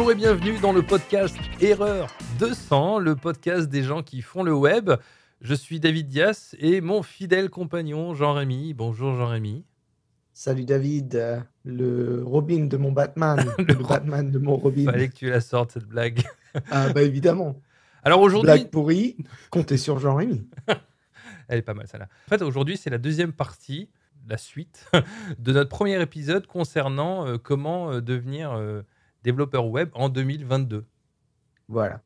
Bonjour et bienvenue dans le podcast Erreur 200, le podcast des gens qui font le web. Je suis David Dias et mon fidèle compagnon Jean-Rémy. Bonjour Jean-Rémy. Salut David, euh, le Robin de mon Batman, le, Batman de mon Robin. Fallait que tu la sortes cette blague. ah bah évidemment. Alors aujourd'hui, blague pourrie, comptez sur Jean-Rémy. Elle est pas mal celle-là. En fait, aujourd'hui, c'est la deuxième partie, la suite de notre premier épisode concernant euh, comment euh, devenir développeur web en 2022. Voilà.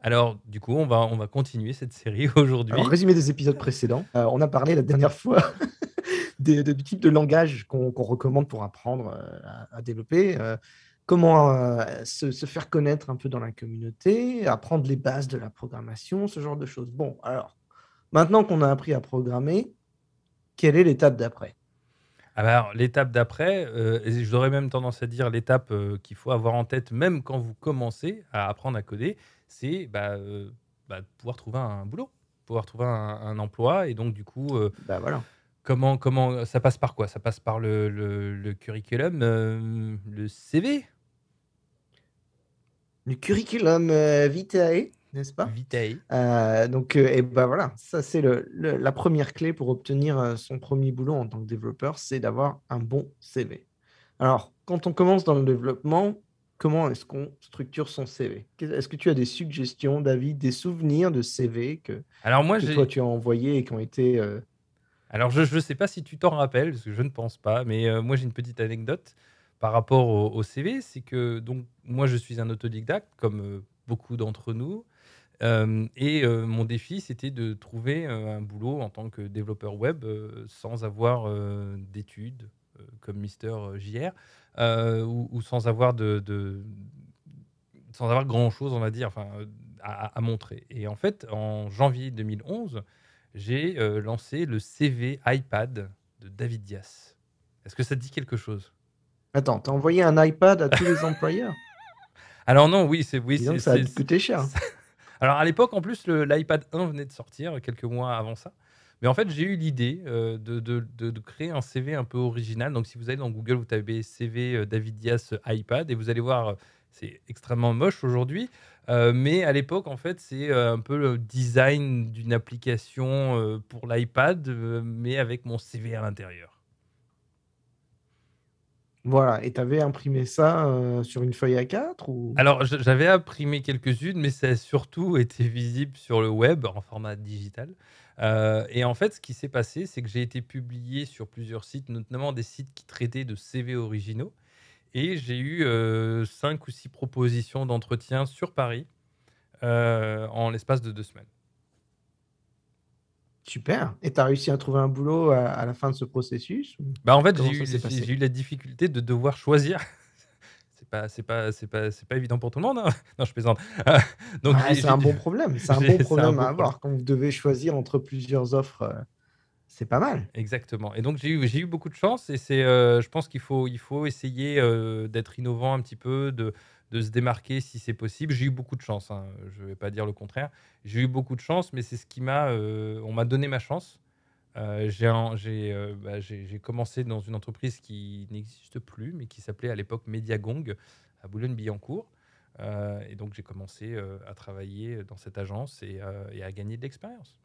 Alors, du coup, on va, on va continuer cette série aujourd'hui. En résumé des épisodes précédents, on a parlé la dernière fois des, du type de langage qu'on recommande pour apprendre euh, à, développer, euh, comment euh, se, faire connaître un peu dans la communauté, apprendre les bases de la programmation, ce genre de choses. Bon, alors, maintenant qu'on a appris à programmer, quelle est l'étape d'après? Alors, l'étape d'après, j'aurais même tendance à dire l'étape qu'il faut avoir en tête, même quand vous commencez à apprendre à coder, c'est bah, bah, pouvoir trouver un boulot, pouvoir trouver un, emploi. Et donc, du coup, bah, voilà. Comment, comment ça passe par quoi? Ça passe par le, le, curriculum, euh, le CV Le curriculum euh, vitae, n'est-ce pas? Vitae. Euh, donc, et ben voilà, ça c'est le, la première clé pour obtenir son premier boulot en tant que développeur, c'est d'avoir un bon CV. Alors, quand on commence dans le développement, comment est-ce qu'on structure son CV Est-ce que tu as des suggestions, David, des souvenirs de CV que, Alors moi, que toi tu as envoyés et qui ont été alors, je ne sais pas si tu t'en rappelles, parce que je ne pense pas, mais euh, moi j'ai une petite anecdote par rapport au, CV. C'est que donc moi je suis un autodidacte, comme euh, beaucoup d'entre nous. Euh, et mon défi, c'était de trouver un boulot en tant que développeur web sans avoir d'études comme Mister JR ou, sans avoir de, sans avoir grand chose, on va dire, enfin, à, à, montrer. Et en fait, en janvier 2011, j'ai lancé le CV iPad de David Dias. Est-ce que ça te dit quelque chose? Attends, t'as envoyé un iPad à tous les employeurs? Alors non, oui, c'est oui, ça a coûté cher. Alors à l'époque, en plus, l'iPad 1 venait de sortir quelques mois avant ça. Mais en fait, j'ai eu l'idée euh, de, de, de, créer un CV un peu original. Donc, si vous allez dans Google, vous tapez CV euh, David Dias iPad et vous allez voir, c'est extrêmement moche aujourd'hui. Euh, mais à l'époque, en fait, c'est euh, un peu le design d'une application euh, pour l'iPad, mais avec mon CV à l'intérieur. Voilà, et tu avais imprimé ça sur une feuille A4 ou... Alors, j'avais imprimé quelques-unes, mais ça a surtout été visible sur le web en format digital. et en fait, ce qui s'est passé, c'est que j'ai été publié sur plusieurs sites, notamment des sites qui traitaient de CV originaux. Et j'ai eu cinq ou six propositions d'entretien sur Paris en l'espace de deux semaines. Super. Et tu as réussi à trouver un boulot à, la fin de ce processus bah En fait, j'ai eu, eu, la difficulté de devoir choisir. c'est pas, c'est pas, c'est pas, c'est pas évident pour tout le monde. Hein. non, je plaisante. Donc, c'est un bon problème. C'est un bon problème à avoir quand vous devez choisir entre plusieurs offres. C'est pas mal. Exactement. Et donc j'ai eu, j'ai eu beaucoup de chance et c'est, euh, je pense qu'il faut, il faut essayer euh, d'être innovant un petit peu, de, de se démarquer si c'est possible. J'ai eu beaucoup de chance, hein, je ne vais pas dire le contraire. J'ai eu beaucoup de chance, mais c'est ce qui m'a, euh, on m'a donné ma chance. j'ai, j'ai, bah, j'ai, commencé dans une entreprise qui n'existe plus, mais qui s'appelait à l'époque Mediagong à Boulogne-Billancourt. et donc j'ai commencé à travailler dans cette agence et, et à gagner de l'expérience.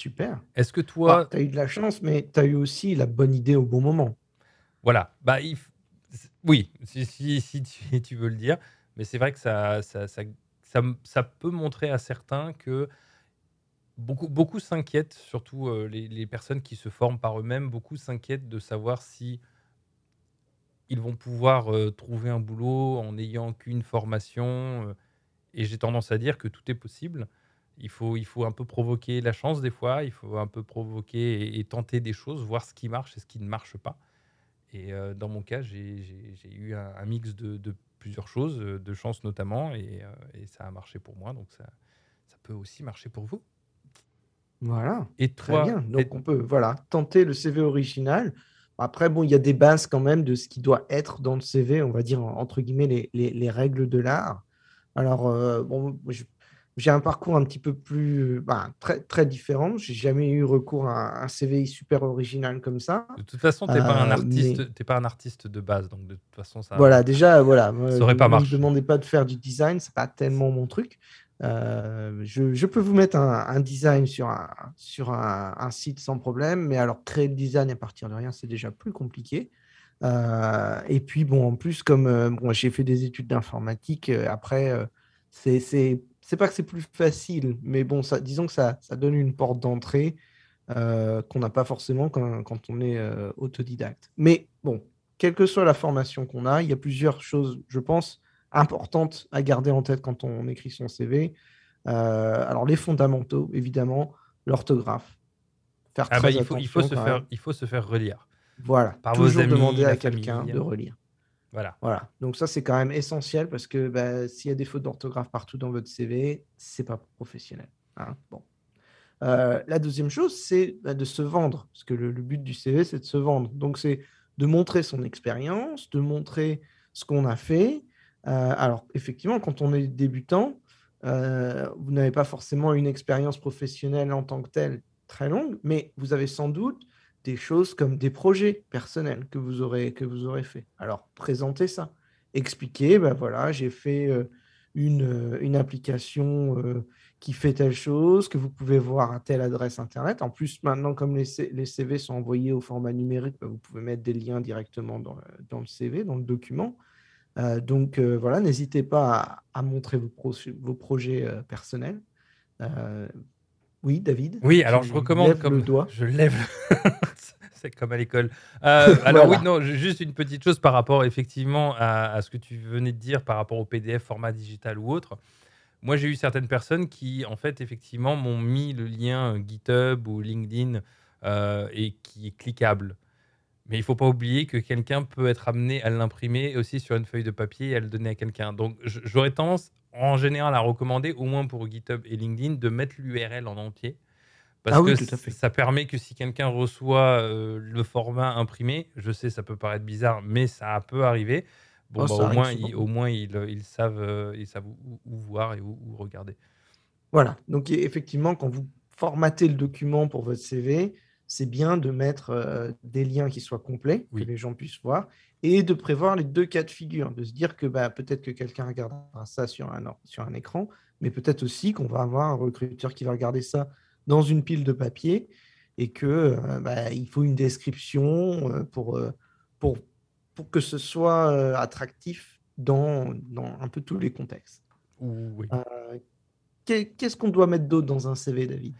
Super. Est-ce que toi. Bah, tu as eu de la chance, mais tu as eu aussi la bonne idée au bon moment. Voilà. Bah, Oui, si, tu, veux le dire. Mais c'est vrai que ça peut montrer à certains que beaucoup, beaucoup s'inquiètent, surtout euh, les, les, personnes qui se forment par eux-mêmes, beaucoup s'inquiètent de savoir si ils vont pouvoir euh, trouver un boulot en n'ayant qu'une formation. Euh, et j'ai tendance à dire que tout est possible il faut, il faut un peu provoquer la chance des fois, il faut un peu provoquer et, tenter des choses, voir ce qui marche et ce qui ne marche pas. Et euh, dans mon cas, j'ai eu un, mix de, plusieurs choses, euh, de chance notamment, et, euh, et, ça a marché pour moi, donc ça, ça peut aussi marcher pour vous. Voilà. Et Très bien. Donc on peut voilà tenter le CV original. Après, bon, il y a des bases quand même de ce qui doit être dans le CV, on va dire entre guillemets les, les, les règles de l'art. Alors, bon, je j'ai un parcours un petit peu plus, bah, très très différent. J'ai jamais eu recours à un CV super original comme ça, De toute façon, tu es pas un mais artiste es pas un artiste de base, donc de toute façon, ça voilà, déjà, voilà, ça ne aurait pas me marché. demandez pas de faire du design, c'est pas tellement mon truc. Heu, je je peux vous mettre un un design sur un sur un un site sans problème, mais alors créer le design à partir de rien, c'est déjà plus compliqué. Et puis bon, en plus, comme, bon, j'ai fait des études d'informatique, après, c'est c'est pas que c'est plus facile, mais bon, ça disons que ça ça donne une porte d'entrée, heu, qu'on n'a pas forcément quand quand on est, heu, autodidacte. Mais bon, quelle que soit la formation qu'on a, il y a plusieurs choses, je pense, importantes à garder en tête quand on écrit son CV. Heu, alors les fondamentaux, évidemment, l'orthographe, faire Ah bah, il faut il faut attention se faire même. il faut se faire relire Voilà, par vos toujours amis, demander à quelqu'un de relire. Voilà. Donc ça, c'est quand même essentiel parce que, bah, s'il y a des fautes d'orthographe partout dans votre CV, c'est pas professionnel, hein, bon. Heu, la deuxième chose, c'est, bah, de se vendre, parce que le but du CV, c'est de se vendre. Donc c'est de montrer son expérience, de montrer ce qu'on a fait. Heu, alors effectivement, quand on est débutant, heu, vous n'avez pas forcément une expérience professionnelle en tant que telle très longue, mais vous avez sans doute des choses comme des projets personnels que vous aurez que vous aurez fait. Alors présentez ça, expliquez, bah, voilà, j'ai fait, heu, une, heu, une application, heu, qui fait telle chose, que vous pouvez voir à telle adresse internet. En plus, maintenant, comme les les CV sont envoyés au format numérique, bah, vous pouvez mettre des liens directement dans le dans le CV, dans le document. Donc voilà, n'hésitez pas à montrer vos projets, personnels. Oui, David, Oui, alors je recommande lèves le comme doigt. je lève c'est comme à l'école. Heu, alors oui, non, ju juste une petite chose par rapport effectivement à à ce que tu venais de dire par rapport au PDF, format digital ou autre. Moi, j'ai eu certaines personnes qui, en fait, effectivement, m'ont mis le lien, heu, GitHub ou LinkedIn, heu et qui est cliquable. Mais il faut pas oublier que quelqu'un peut être amené à l'imprimer aussi sur une feuille de papier et à le donner à quelqu'un. Donc j'aurais tendance, en général, à recommander, au moins pour GitHub et LinkedIn, de mettre l'URL en entier. Parce Ah que oui, tout à fait. ça permet que si quelqu'un reçoit, heu, le format imprimé, je sais, ça peut paraître bizarre, mais ça peut arriver. Bon, Oh, bah, au moins au moins ils, savent, heu, ils savent où voir et où où regarder. Voilà, donc effectivement, quand vous formatez le document pour votre CV, c'est bien de mettre, heu, des liens qui soient complets, que les gens puissent voir et de prévoir les 2 cas de figure. De se dire que, bah, peut-être que quelqu'un regardera ça sur un or sur un écran, mais peut-être aussi qu'on va avoir un recruteur qui va regarder ça dans une pile de papier et que, heu, bah, il faut une description, heu, pour, pour pour que ce soit, attractif dans dans un peu tous les contextes. Oui. Qu'est-ce qu'on doit mettre d'autre dans un CV, David?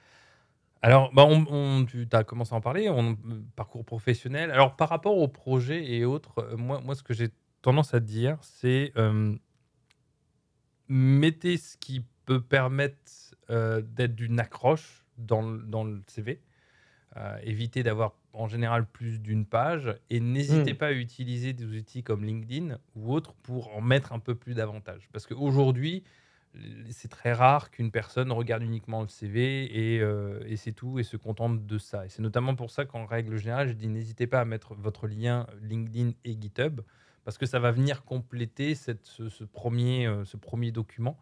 Alors, bah, on on tu as commencé à en parler, on parcours professionnel. Alors par rapport aux projets et autres, heu, moi moi ce que j'ai tendance à dire, c'est, hem mettez ce qui peut permettre, heu, d'être d'une accroche dans le dans le CV. Évitez d'avoir en général plus d'une page et n'hésitez Mmh. pas à utiliser des outils comme LinkedIn ou autres pour en mettre un peu plus davantage. Parce qu'aujourd'hui, c'est très rare qu'une personne regarde uniquement le CV et heu et c'est tout et se contente de ça et c'est notamment pour ça qu'en règle générale, je dis: «N'hésitez pas à mettre votre lien LinkedIn et GitHub» parce que ça va venir compléter cette ce ce 1er, heu, ce 1er document,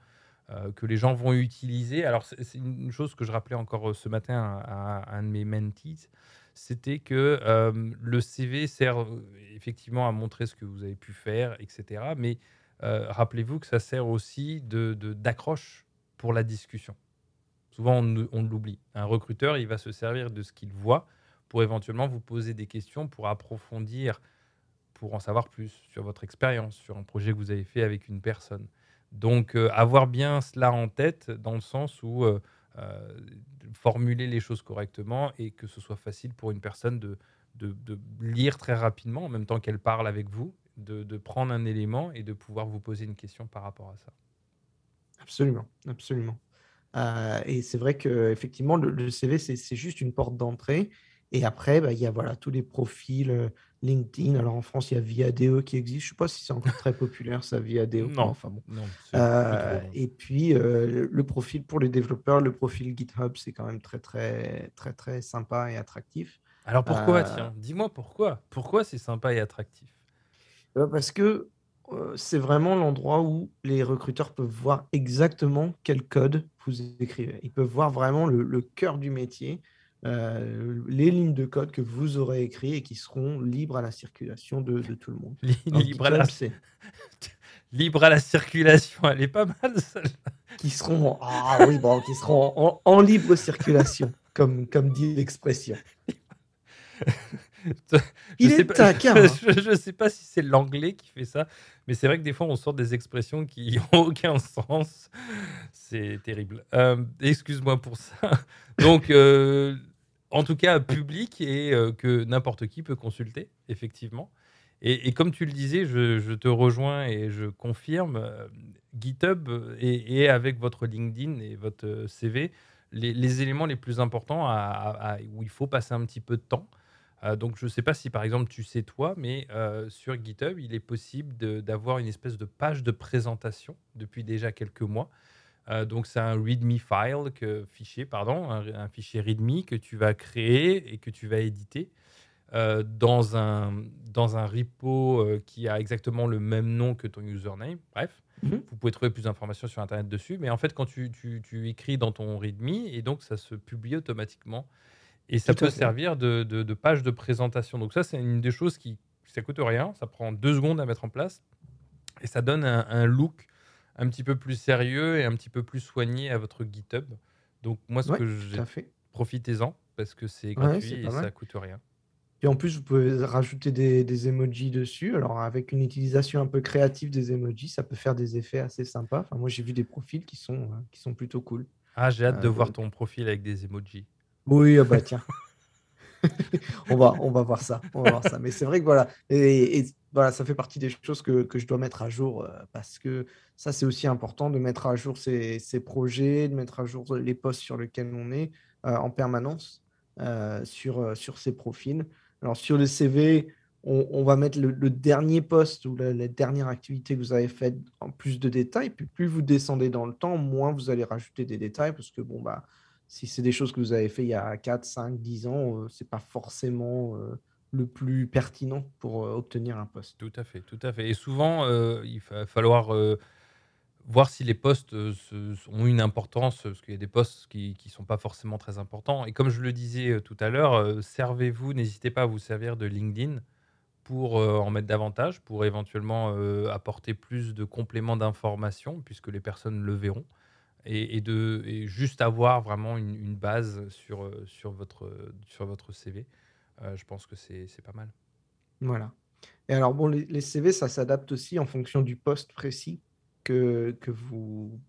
heu, que les gens vont utiliser. Alors c'est une chose que je rappelais encore, ce matin à à un de mes mentees, c'était que, le CV sert, effectivement à montrer ce que vous avez pu faire et cetera, mais, rappelez-vous que ça sert aussi de d'accroche pour la discussion. Souvent on l'oublie. Un recruteur, il va se servir de ce qu'il voit pour éventuellement vous poser des questions pour approfondir pour en savoir plus sur votre expérience, sur un projet que vous avez fait avec une personne. Donc, heu, avoir bien cela en tête dans le sens où, heu, formuler les choses correctement et que ce soit facile pour une personne de de lire très rapidement en même temps qu'elle parle avec vous, de de prendre un élément et de pouvoir vous poser une question par rapport à ça. Absolument, absolument. Heu et c'est vrai qu'effectivement le le CV c'est juste une porte d'entrée et après, bah, il y a voilà tous les profils, heu, LinkedIn. Alors en France, il y a Viadeo qui existe. Je sais pas si c'est encore très populaire ça Viadeo, Non, enfin bon. non, non. et puis, le profil pour les développeurs, le profil GitHub, c'est quand même très, très, très, très sympa et attractif. Alors pourquoi tiens? Dis-moi pourquoi? Pourquoi c'est sympa et attractif? Bah, parce que, heu, c'est vraiment l'endroit où les recruteurs peuvent voir exactement quel code vous écrivez. Ils peuvent voir vraiment le, le cœur du métier, euh, les lignes de code que vous aurez écrites et qui seront libres à la circulation de, de tout le monde. Libre à la, libre à la circulation, elle est pas mal celle-là. qui seront, ah oui, bon, qui seront en, en libre circulation, comme, comme dit l'expression. Il est pas, taquin, hein. je, je sais pas si c'est l'anglais qui fait ça, mais c'est vrai que des fois on sort des expressions qui ont aucun sens. C'est terrible. Euh, Excuse-moi pour ça. Donc, euh, en tout cas, public et euh, que n'importe qui peut consulter, effectivement. Et, et comme tu le disais, je, je te rejoins et je confirme, GitHub et, et avec votre LinkedIn et votre CV, les, les éléments les plus importants à- à- à- où il faut passer un petit peu de temps. Euh, donc, je ne sais pas si par exemple tu sais toi, mais euh, sur GitHub, il est possible d'avoir une espèce de page de présentation depuis déjà quelques mois. Euh, donc, c'est un README file, que, fichier, pardon, un, un fichier README que tu vas créer et que tu vas éditer dans, un, dans un repo qui a exactement le même nom que ton username. Bref, Mhm. vous pouvez trouver plus d'informations sur Internet dessus. Mais en fait, quand tu, tu- tu écris dans ton README, et donc ça se publie automatiquement. Et ça Tout peut servir de, de- de page de présentation. Donc ça, c'est une des choses qui, ça coûte rien. Ça prend deux secondes à mettre en place. Et ça donne un, un look un petit peu plus sérieux et un petit peu plus soigné à votre GitHub. Donc moi, ce Ouais, que j'ai... fait. Profitez-en parce que c'est gratuit et mal. ça coûte rien. Et en plus, vous pouvez rajouter des, des emojis dessus. Alors, avec une utilisation un peu créative des emojis, ça peut faire des effets assez sympas. Enfin, moi, j'ai vu des profils qui sont, euh, qui sont plutôt cool. Ah, j'ai hâte de Euh, voir ton profil avec des emojis. Oui, ah bah tiens. on va, on va voir ça. On va ça. Mais c'est vrai que voilà. Et, voilà, ça fait partie des choses que, je dois mettre à jour euh, parce que ça, c'est aussi important de mettre à jour ces, projets, de mettre à jour les postes sur lesquels on est euh, en permanence euh, sur, sur ces profils. Alors, sur le CV, on, va mettre le, le dernier poste ou la, la dernière activité que vous avez faite en plus de détails. Puis plus vous descendez dans le temps, moins vous allez rajouter des détails parce que bon, bah, si c'est des choses que vous avez fait il y a 4, 5, 10 ans, euh, c'est pas forcément euh, le plus pertinent pour euh, obtenir un poste. Tout à fait, tout à fait. Et souvent, euh, il va falloir voir si les postes ont une importance, parce qu'il y a des postes qui ne sont pas forcément très importants. Et comme je le disais tout à l'heure, servez-vous, n'hésitez pas à vous servir de LinkedIn pour en mettre davantage, pour éventuellement apporter plus de compléments d'information, puisque les personnes le verront. Et, de, juste avoir vraiment une, base sur, euh, sur, votre, sur votre CV, euh, je pense que c'est pas mal. Voilà. Et alors, bon, les, CV, ça s'adapte aussi en fonction du poste précis que, que vous,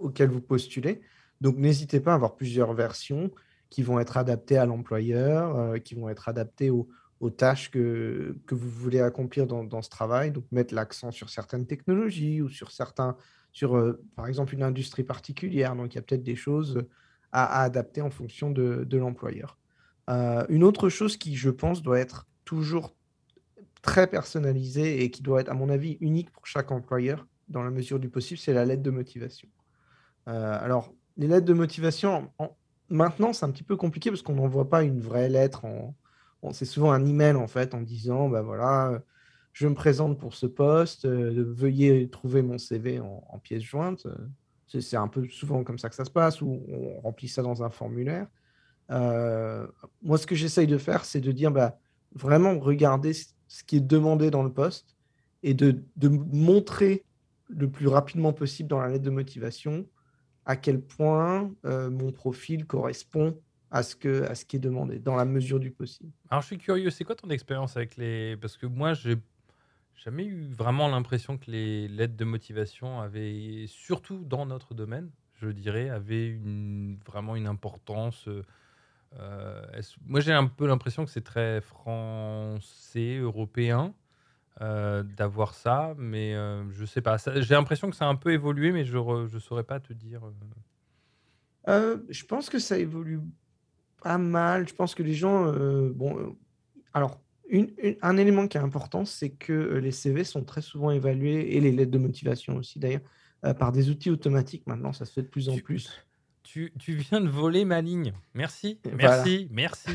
auquel vous postulez. Donc, n'hésitez pas à avoir plusieurs versions qui vont être adaptées à l'employeur, euh, qui vont être adaptées aux tâches que, que vous voulez accomplir dans, dans ce travail. Donc, mettre l'accent sur certaines technologies ou sur certains, sur, euh, par exemple, une industrie particulière. Donc, il y a peut-être des choses à, adapter en fonction de, l'employeur. Euh, une autre chose qui, je pense, doit être toujours très personnalisée et qui doit être, à mon avis, unique pour chaque employeur, dans la mesure du possible, c'est la lettre de motivation. Euh, alors, les lettres de motivation, en- maintenant, c'est un petit peu compliqué parce qu'on n'envoie pas une vraie lettre. C'est souvent un email, en fait, en disant, ben voilà, je me présente pour ce poste, euh, veuillez trouver mon CV en, pièce jointe. Euh, C'est un peu souvent comme ça que ça se passe, ou on remplit ça dans un formulaire. Euh, moi, ce que j'essaye de faire, c'est de dire, bah, vraiment regarder ce qui est demandé dans le poste et de, de montrer le plus rapidement possible dans la lettre de motivation à quel point mon profil correspond à ce, que, à ce qui est demandé, dans la mesure du possible. Alors, je suis curieux, c'est quoi ton expérience avec les... Parce que moi, j'ai jamais eu vraiment l'impression que les lettres de motivation avaient, surtout dans notre domaine, je dirais, avaient vraiment une importance. euh, euh, moi, j'ai un peu l'impression que c'est très français, européen, euh, d'avoir ça, mais euh, je sais pas. J'ai l'impression que ça a un peu évolué, mais je ne saurais pas te dire. je pense que ça évolue pas mal. Je pense que les gens, bon, alors, une- une- un élément qui est important, c'est que euh, les CV sont très souvent évalués, et les lettres de motivation aussi d'ailleurs, euh, par des outils automatiques. Maintenant, ça se fait de plus en Tu- plus. Tu, tu viens de voler ma ligne. Merci, Voilà. merci, merci.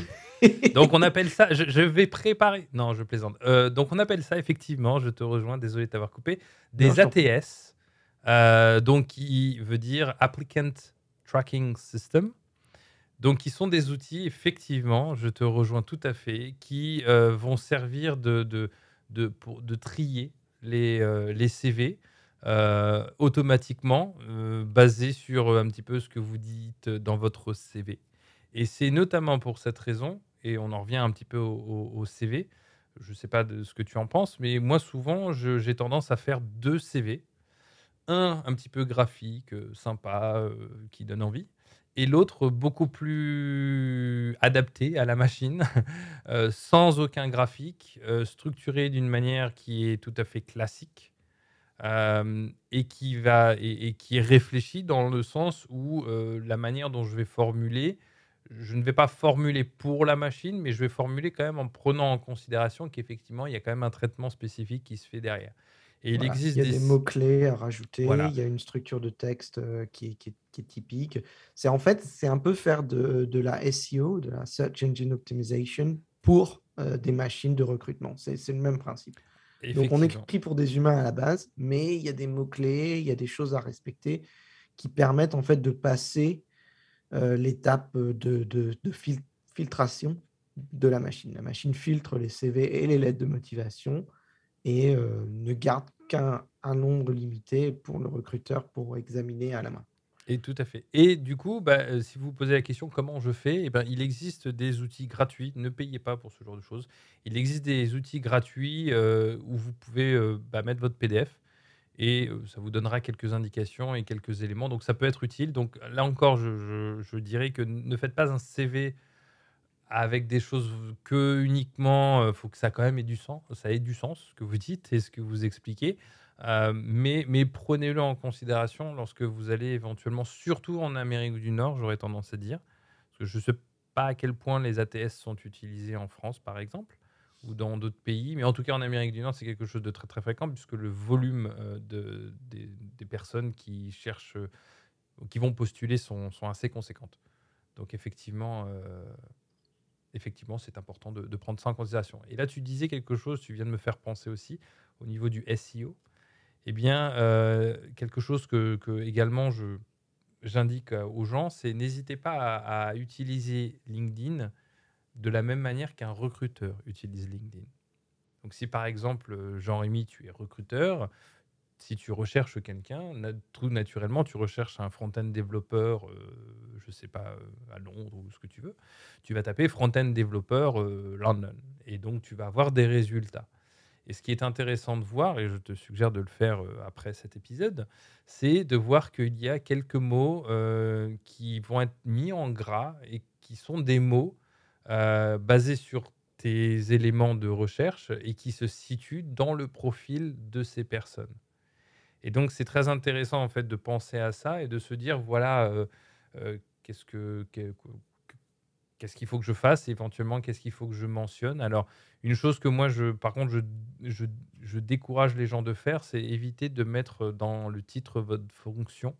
Donc on appelle ça, je, je vais préparer, non je plaisante. Euh, donc on appelle ça effectivement, je te rejoins, désolé de t'avoir coupé, des. ATS, euh, donc qui veut dire Applicant Tracking System. Donc, qui sont des outils, effectivement, je te rejoins tout à fait, qui euh, vont servir de, de, de, pour, de trier les, euh, les CV euh, automatiquement, basés sur un petit peu ce que vous dites dans votre CV. Et c'est notamment pour cette raison, et on en revient un petit peu au, au CV, je ne sais pas de ce que tu en penses, mais moi souvent j'ai tendance à faire deux CV. Un un petit peu graphique, sympa, qui donne envie et l'autre beaucoup plus adapté à la machine, euh, sans aucun graphique, euh, structuré d'une manière qui est tout à fait classique euh, et qui va et, et, qui est réfléchi dans le sens où la manière dont je vais formuler, je ne vais pas formuler pour la machine, mais je vais formuler quand même en prenant en considération qu'effectivement il y a quand même un traitement spécifique qui se fait derrière. Et il Voilà, il existe y a des des mots-clés à rajouter, il y a une structure de texte, heu, qui est qui est qui est typique. C'est en fait, c'est un peu faire de de la SEO, de la Search Engine Optimization pour, heu, des machines de recrutement. C'est le même principe. Donc on écrit pour des humains à la base, mais il y a des mots-clés, il y a des choses à respecter qui permettent en fait de passer, heu, l'étape, de de de fil filtration de la machine. La machine filtre les CV et les lettres de motivation et heu, ne garde qu'un un nombre limité pour le recruteur pour examiner à la main. Et tout à fait. Et du coup, bah, heu, si vous vous posez la question: «Comment je fais?» et ben, il existe des outils gratuits, ne payez pas pour ce genre de choses. Il existe des outils gratuits, heu, où vous pouvez, bah, mettre votre PDF et ça vous donnera quelques indications et quelques éléments, donc ça peut être utile. Donc là encore, je dirais que ne faites pas un CV avec des choses que uniquement, heu, faut que ça quand même ait du sens ça ait du sens, ce que vous dites et ce que vous expliquez. Heu, mais prenez-le en considération lorsque vous allez éventuellement, surtout en Amérique du Nord, j'aurais tendance à dire. Parce que je ne sais pas à quel point les ATS sont utilisés en France, par exemple, ou dans d'autres pays, mais en tout cas en Amérique du Nord, c'est quelque chose de très, très fréquent puisque le volume, de des personnes qui cherchent, qui vont postuler sont assez conséquentes. Donc effectivement, effectivement, c'est important de, prendre ça en considération. Et là, tu disais quelque chose, tu viens de me faire penser aussi au niveau du SEO. Eh bien, euh, quelque chose que, que également je, j'indique euh, aux gens, c'est n'hésitez pas à, à utiliser LinkedIn de la même manière qu'un recruteur utilise LinkedIn. Donc, si par exemple, euh, Jean-Rémy, tu es recruteur, si tu recherches quelqu'un, tout naturellement, tu recherches un front-end développeur, euh, je sais pas, euh, à Londres ou ce que tu veux, tu vas taper front-end développeur euh, London. Et donc, tu vas avoir des résultats. Et ce qui est intéressant de voir, et je te suggère de le faire après cet épisode, c'est de voir qu'il y a quelques mots qui vont être mis en gras et qui sont des mots basés sur tes éléments de recherche et qui se situent dans le profil de ces personnes. Et donc, c'est très intéressant en fait de penser à ça et de se dire voilà, euh, euh, qu'est-ce que que- qu'est-ce qu'il faut que je fasse, éventuellement qu'est-ce qu'il faut que je mentionne? Alors, une chose que moi, je, par contre, je, je, je décourage les gens de faire, c'est éviter de mettre dans le titre votre fonction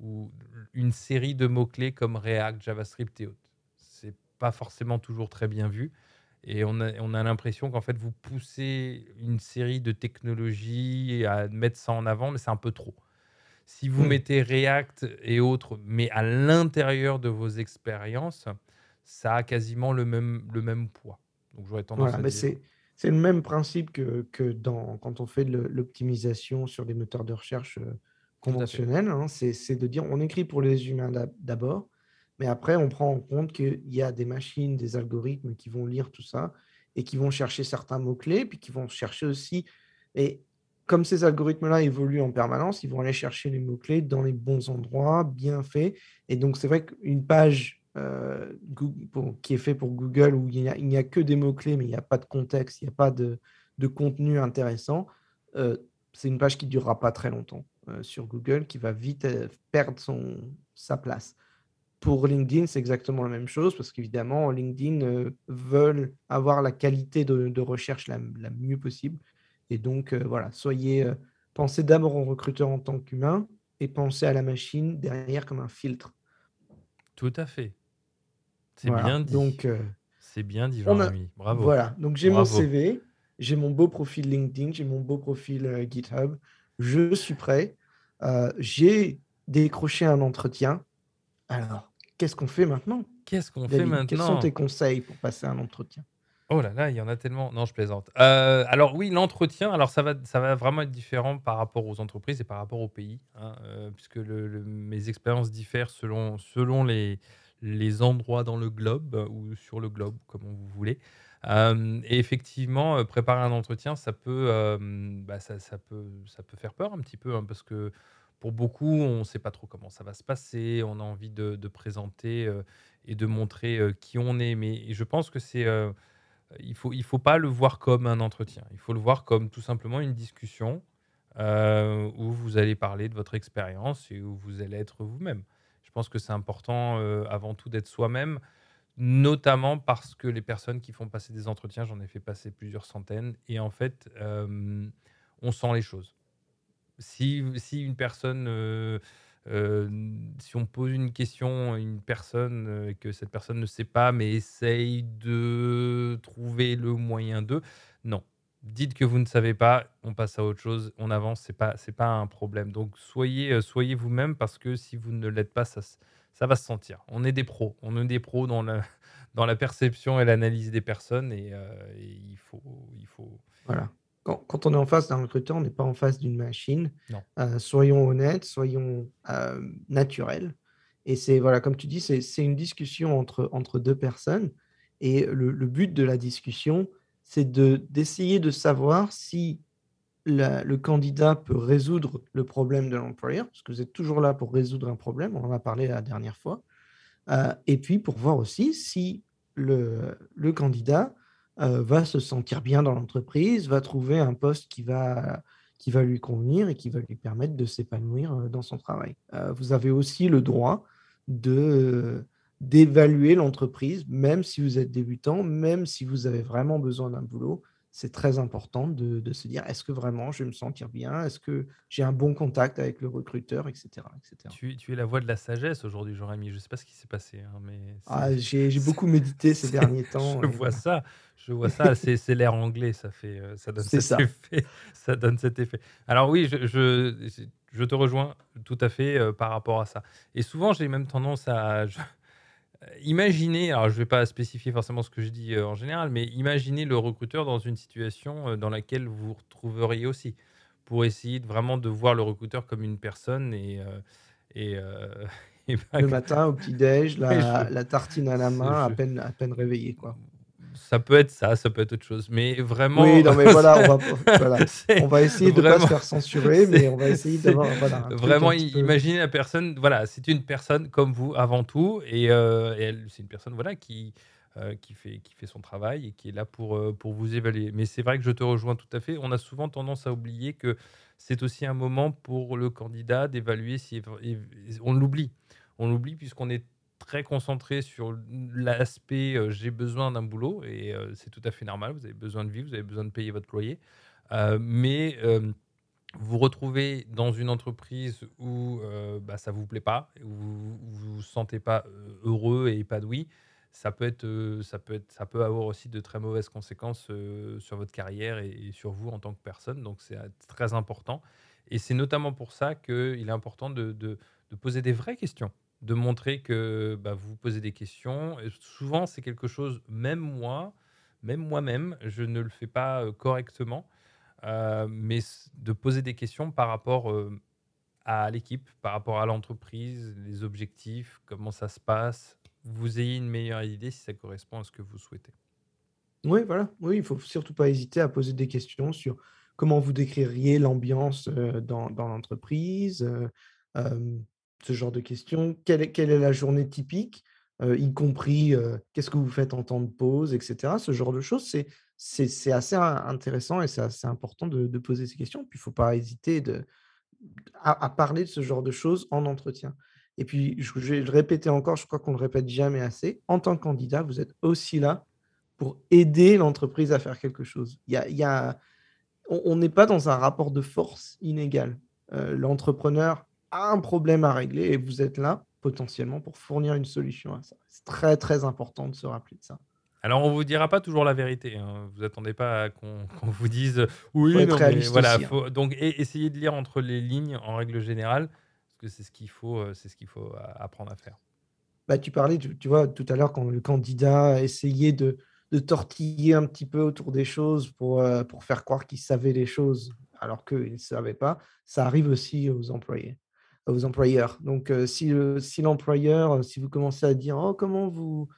ou une série de mots-clés comme React, JavaScript et autres. C'est pas forcément toujours très bien vu. Et on a, on a l'impression qu'en fait, vous poussez une série de technologies à mettre ça en avant, mais c'est un peu trop. Si vous Mmh. mettez React et autres, mais à l'intérieur de vos expériences, ça a quasiment le même, le même poids. Donc j'aurais tendance Voilà, à mais dire c'est le même principe que que dans quand on fait de l'optimisation sur des moteurs de recherche, fait. conventionnels, hein. C'est de dire on écrit pour les humains d'ab d'abord, mais après on prend en compte qu'il y a des machines, des algorithmes qui vont lire tout ça et qui vont chercher certains mots-clés, puis qui vont chercher aussi et comme ces algorithmes-là évoluent en permanence, ils vont aller chercher les mots-clés dans les bons endroits, bien faits et donc c'est vrai qu'une page, pour qui est fait pour Google où il n'y a que des mots-clés, mais il n'y a pas de contexte, il n'y a pas de contenu intéressant, heu, c'est une page qui ne durera pas très longtemps, heu, sur Google, qui va vite, perdre son sa place. Pour LinkedIn, c'est exactement la même chose parce qu'évidemment, LinkedIn, heu, veulent avoir la qualité de de recherche la la mieux possible et donc heu, voilà, soyez, heu, pensez d'abord au recruteur en tant qu'humain et pensez à la machine derrière comme un filtre. Tout à fait. C'est Voilà, bien dit. donc heu, C'est bien dit, a Jean-Rémy. Bravo. voilà, donc j'ai mon. CV, j'ai mon beau profil LinkedIn, j'ai mon beau profil, GitHub. Je suis prêt, j'ai décroché un entretien. Alors, qu'est-ce qu'on fait maintenant, Qu'est-ce qu'on fait David? Quels sont maintenant? tes conseils pour passer un entretien? Oh là là, il y en a tellement. Non, je plaisante. Heu, alors oui, l'entretien, alors ça va ça va vraiment être différent par rapport aux entreprises et par rapport aux pays, hein, heu, puisque le le mes expériences diffèrent selon selon les les endroits dans le globe euh, ou sur le globe, comme vous voulez. Et effectivement, préparer un entretien, ça peut, bah, ça ça peut ça peut faire peur un petit peu, hein, parce que pour beaucoup, on ne sait pas trop comment ça va se passer. On a envie de présenter, heu et de montrer, heu, qui on est. Mais je pense que c'est, heu il faut il faut pas le voir comme un entretien. Il faut le voir comme tout simplement une discussion, où vous allez parler de votre expérience et où vous allez être vous-même. Je pense que c'est important, avant tout d'être soi-même, notamment parce que les personnes qui font passer des entretiens, j'en ai fait passer plusieurs centaines et en fait, on sent les choses. Si une personne, heu, hem, si on pose une question à une personne, heu, et que cette personne ne sait pas, mais essaye de trouver le moyen de, non. Dites que vous ne savez pas, on passe à autre chose, on avance, c'est pas c'est pas un problème. Donc soyez, soyez vous-même parce que si vous ne l'êtes pas, ça ça va se sentir. On est des pros, on est des pros dans la dans la perception et l'analyse des personnes et et il faut il faut Voilà. Quand quand on est en face d'un recruteur, on n'est pas en face d'une machine. Heu, soyons honnêtes, soyons, hem, naturels et c'est voilà, comme tu dis, c'est une discussion entre entre 2 personnes et le le but de la discussion, c'est de d'essayer de savoir si la le candidat peut résoudre le problème de l'employeur, parce que vous êtes toujours là pour résoudre un problème, on en a parlé la dernière fois. Heu et puis pour voir aussi si le le candidat, heu, va se sentir bien dans l'entreprise, va trouver un poste qui va qui va lui convenir et qui va lui permettre de s'épanouir, heu, dans son travail. Heu, vous avez aussi le droit de, d'évaluer l'entreprise, même si vous êtes débutant, même si vous avez vraiment besoin d'un boulot. C'est très important de de se dire: «Est-ce que vraiment je vais me sentir bien? Est-ce que j'ai un bon contact avec le recruteur?» et cetera et cetera. Tu tu es la voix de la sagesse aujourd'hui, Jean-Rémy. Je sais pas ce qui s'est passé, hein, mais Ah, j'ai beaucoup médité ces derniers temps je et vois ça, je vois ça. C'est l'air anglais, ça fait, heu, ça donne cet ça. effet ça donne cet effet. Alors oui, je je je te rejoins tout à fait, heu, par rapport à ça et souvent, j'ai même tendance à je imaginer, alors je vais pas spécifier forcément ce que je dis, heu, en général, mais imaginez le recruteur dans une situation, heu, dans laquelle vous vous retrouveriez aussi. Pour essayer de vraiment de voir le recruteur comme une personne et heu et bah, Le matin au petit-déj, je la tartine à la main, à peine à peine réveillé, quoi. Ça peut être ça, ça peut être autre chose, mais Oui, vraiment, non, mais voilà, on va voilà, on va essayer de pas se faire censurer, mais on va essayer d'avoir, voilà, vraiment peu imaginez la personne, voilà, c'est une personne comme vous avant tout et et elle c'est une personne, voilà, qui, heu, qui fait qui fait son travail et qui est là pour, heu, pour vous évaluer. Mais c'est vrai que je te rejoins tout à fait. On a souvent tendance à oublier que c'est aussi un moment pour le candidat d'évaluer si on l'oublie. On l'oublie puisqu'on est très concentré sur l'aspect, heu, j'ai besoin d'un boulot et heu, c'est tout à fait normal. Vous avez besoin de vivre, vous avez besoin de payer votre loyer. Heu, mais vous retrouvez dans une entreprise où, bah, ça vous plaît pas, où vous vous sentez pas, heu, heureux et épanoui, ça peut être, ça peut être ça peut avoir aussi de très mauvaises conséquences, sur votre carrière et sur vous en tant que personne. Donc c'est, très important et c'est notamment pour ça qu'il est important de poser des vraies questions, de montrer que, bah, vous vous posez des questions souvent c'est quelque chose même moi, même moi-même, je ne le fais pas, heu, correctement Heu, mais de poser des questions par rapport, heu, à l'équipe, par rapport à l'entreprise, les objectifs, comment ça se passe. Vous ayez une meilleure idée si ça correspond à ce que vous souhaitez. oui, voilà, oui, il faut surtout pas hésiter à poser des questions sur comment vous décririez l'ambiance, dans dans l'entreprise, ce genre de questions. Quelle est la journée typique? Heu, y compris, heu, qu'est-ce que vous faites en temps de pause et cetera? Ce genre de choses, c'est c'est assez in intéressant et c'est assez important de poser ces questions. Puis il faut pas hésiter de à parler de ce genre de choses en entretien. Et puis, je je vais le répéter encore, je crois qu'on le répète jamais assez, en tant que candidat, vous êtes aussi là pour aider l'entreprise à faire quelque chose. Il y a on n'est pas dans un rapport de force inégal. Heu, l'entrepreneur a un problème à régler et vous êtes là, potentiellement, pour fournir une solution à ça. C'est très, très important de se rappeler de ça. Alors on vous dira pas toujours la vérité, hein. Vous attendez pas qu'on vous dise: Faut «Oui, être non mais» voilà, aussi, hein. faut donc essayez de lire entre les lignes en règle générale, parce que c'est ce qu'il faut, heu, c'est ce qu'il faut a apprendre à faire. bah, tu parlais, tu tu vois, tout à l'heure quand le candidat essayait de de tortiller un petit peu autour des choses pour, heu, pour faire croire qu'il savait les choses alors qu'il ne savait pas. Ça arrive aussi aux employés aux employeurs. Donc, heu, si, heu, si l'employeur, heu, si vous commencez à dire: «Oh comment vous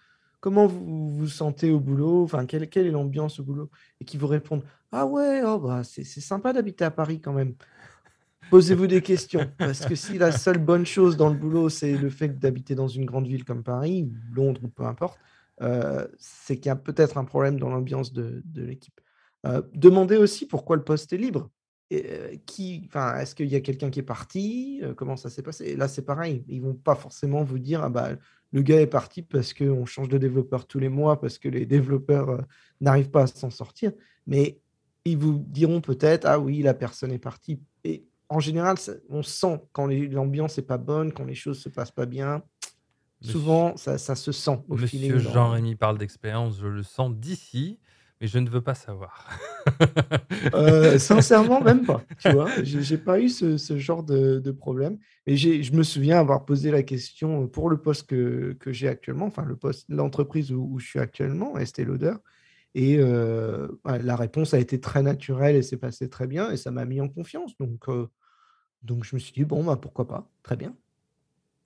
comment vous vous sentez au boulot? Enfin, quelle quelle est l'ambiance au boulot?» et qu'ils vous répondent: «Ah ouais, oh bah, c'est c'est sympa d'habiter à Paris quand même». Posez-vous des questions, parce que si la seule bonne chose dans le boulot, c'est le fait d'habiter dans une grande ville comme Paris Londres ou peu importe, c'est qu'il y a peut-être un problème dans l'ambiance de de l'équipe. Demandez aussi pourquoi le poste est libre heu, qui enfin, est-ce qu'il y a quelqu'un qui est parti? Heu, comment ça s'est passé? Et là, c'est pareil, ils vont pas forcément vous dire: «Ah bah, le gars est parti parce qu'on change de développeur tous les mois, parce que les développeurs, heu, n'arrivent pas à s'en sortir». Mais ils vous diront peut-être: «Ah oui, la personne est partie» et en général, ça on sent quand l'ambiance est pas bonne, quand les choses se passent pas bien. Monsieur Souvent, ça ça se sent au Monsieur Jean-Rémy parle d'expérience, je le sens d'ici, mais je ne veux pas savoir. Heu, sincèrement, même pas, tu vois? J'ai pas eu ce genre de problème et je me souviens avoir posé la question, pour le poste que que j'ai actuellement, enfin le l'entreprise où je suis actuellement, Estée Lauder et heu, bah, la réponse a été très naturelle et s'est passée très bien et ça m'a mis en confiance donc heu, donc je me suis dit: «Bon, bah, pourquoi pas? Très bien».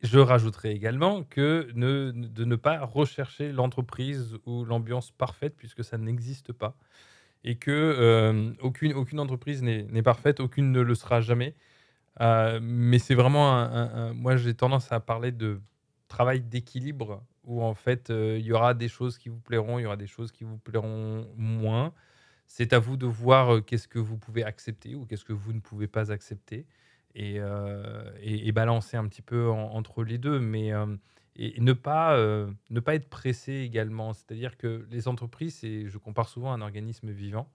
Je rajouterai également que de ne pas rechercher l'entreprise ou l'ambiance parfaite puisque ça n'existe pas et que, hem, aucune aucune entreprise n'est parfaite, aucune ne le sera jamais. Heu, mais c'est vraiment un moi j'ai tendance à parler de travail d'équilibre où en fait, heu, il y aura des choses qui vous plairont, il y aura des choses qui vous plairont moins. C'est à vous de voir, qu'est-ce que vous pouvez accepter ou qu'est-ce que vous ne pouvez pas accepter et heu et balancer un petit peu en entre les 2 mais hem et ne pas, heu, ne pas être pressé également. C'est-à-dire que les entreprises, je compare souvent un organisme vivant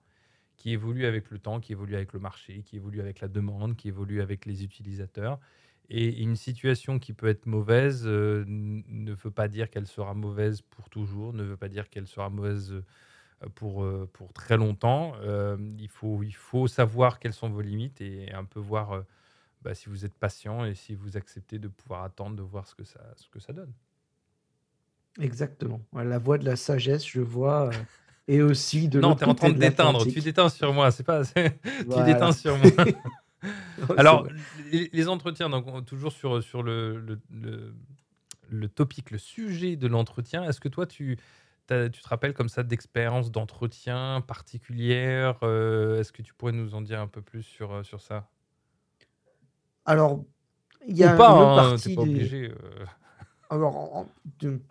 qui évolue avec le temps, qui évolue avec le marché, qui évolue avec la demande, qui évolue avec les utilisateurs et une situation qui peut être mauvaise, ne veut pas dire qu'elle sera mauvaise pour toujours, ne veut pas dire qu'elle sera mauvaise, pour, pour très longtemps. Il faut il faut savoir quelles sont vos limites et un peu voir, bah, si vous êtes patient et si vous acceptez de pouvoir attendre de voir ce que ça ce que ça donne. Exactement. La voix de la sagesse, je vois, heu et aussi de non, tu es en train de de déteindre, tu déteins sur moi, c'est pas tu déteins sur moi. C'est Alors, les les entretiens, donc on toujours sur, sur le le le le topic, le sujet de l'entretien. Est-ce que toi, tu tu te rappelles comme ça d'expériences d'entretien particulières? Heu, est-ce que tu pourrais nous en dire un peu plus sur, heu, sur ça? Alors, il y Ou a pas, une hein, partie pas des obligé, heu, alors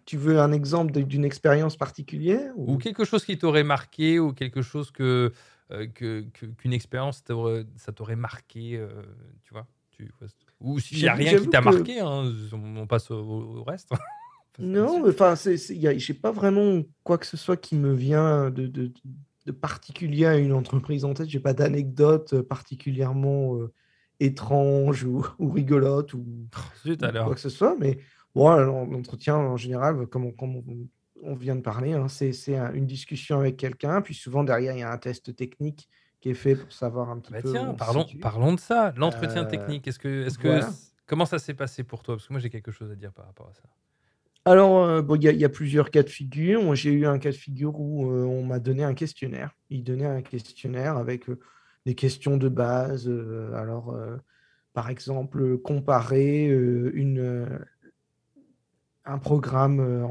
tu veux un exemple d'une expérience particulière ou? Ou? quelque chose qui t'aurait marqué ou quelque chose que, que qu'une expérience ça t'aurait marqué, heu, tu vois? Tu? Ou s'il y a rien qui t'a que marqué, hein, on passe au au reste. Non, enfin, j'ai pas vraiment quoi que ce soit qui me vient de de de particulier à une entreprise en tête. J'ai pas d'anecdote, particulièrement, étrange ou ou rigolote ou Zut ou quoi que ce soit, mais bon, l'en l'entretien en général, comme on comme on on vient de parler, hein, c'est c'est un une discussion avec quelqu'un, puis souvent derrière, il y a un test technique qui est fait pour savoir un petit bah peu tiens, parlons parlons de ça, l'entretien Heu, technique. Est-ce que voilà. comment ça s'est passé pour toi? Parce que moi j'ai quelque chose à dire par rapport à ça. Alors, bon, il y a il y a plusieurs cas de figure. Moi, j'ai eu un cas de figure où, heu, on m'a donné un questionnaire. Il donnait un questionnaire avec, des questions de base, heu, alors, heu, par exemple, comparer, heu, un programme,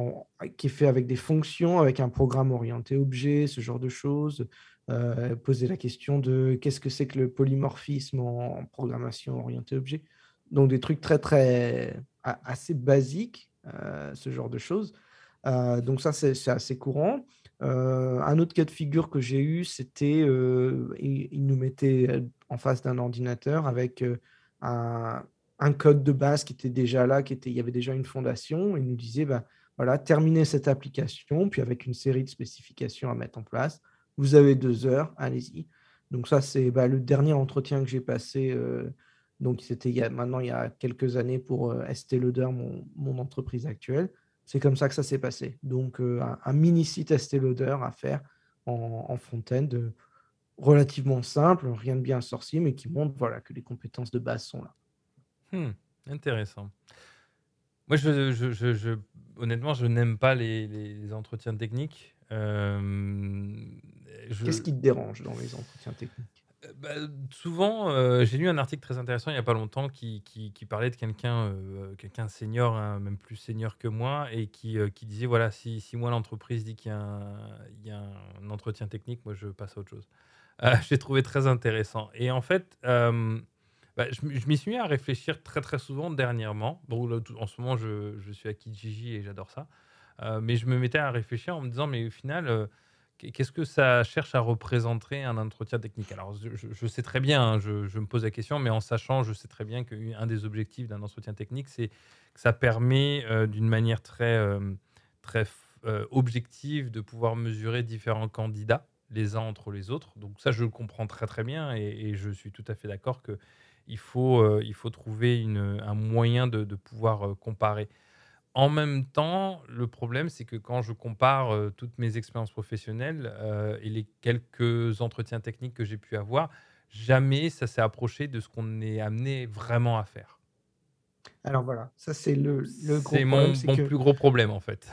qui est fait avec des fonctions, avec un programme orienté objet, ce genre de choses. Poser la question de: «Qu'est-ce que c'est que le polymorphisme en en programmation orientée objet?» donc des trucs très, très assez basiques, ce genre de choses. Donc ça, c'est assez courant. Heu, un autre cas de figure que j'ai eu, c'était, ils ils nous mettaient, heu, en face d'un ordinateur avec, heu, un code de base qui était déjà là, qui était il y avait déjà une fondation. Ils nous disaient: «Bah, voilà, terminez cette application», puis avec une série de spécifications à mettre en place. «Vous avez 2 heures, allez-y». Donc ça, c'est, bah, le dernier entretien que j'ai passé, donc c'était il maintenant il y a quelques années pour, Lauder, mon mon entreprise actuelle. C'est comme ça que ça s'est passé. Donc, heu, un un mini site Estée Lauder à faire en en front-end, heu, relativement simple, rien de bien sorcier, mais qui montre, voilà, que les compétences de base sont là. Mmh, intéressant. Moi, je je je je honnêtement, je n'aime pas les les entretiens techniques. Hem, Qu'est-ce qui te dérange dans les entretiens techniques? Bah, souvent, heu, j'ai lu un article très intéressant il y a pas longtemps qui parlait de quelqu'un, heu, quelqu'un senior, hein, même plus senior que moi et qui, qui disait voilà: «Si moi l'entreprise dit qu'il y a un entretien technique, moi je passe à autre chose». J'ai trouvé très intéressant et en fait, bah, je je m'y suis mis à réfléchir très, très souvent dernièrement. Bon là, en ce moment, je je suis à Kijiji et j'adore ça. Mais je me mettais à réfléchir en me disant: «Mais au final, qu'est-ce que ça cherche à représenter un entretien technique?» alors je sais très bien, hein, je me pose la question, mais en sachant, je sais très bien qu'un des objectifs d'un entretien technique, c'est que ça permet, heu, d'une manière très, f heu, objective de pouvoir mesurer différents candidats, les uns entre les autres. Donc ça, je le comprends très, très bien et je suis tout à fait d'accord qu'il faut, il faut trouver un moyen de pouvoir, comparer. En même temps, le problème, c'est que quand je compare, heu, toutes mes expériences professionnelles, heu, et les quelques entretiens techniques que j'ai pu avoir, jamais ça s'est approché de ce qu'on est amené vraiment à faire. Alors voilà, ça c'est le le gros C'est problème, mon c'est mon que plus gros problème, en fait.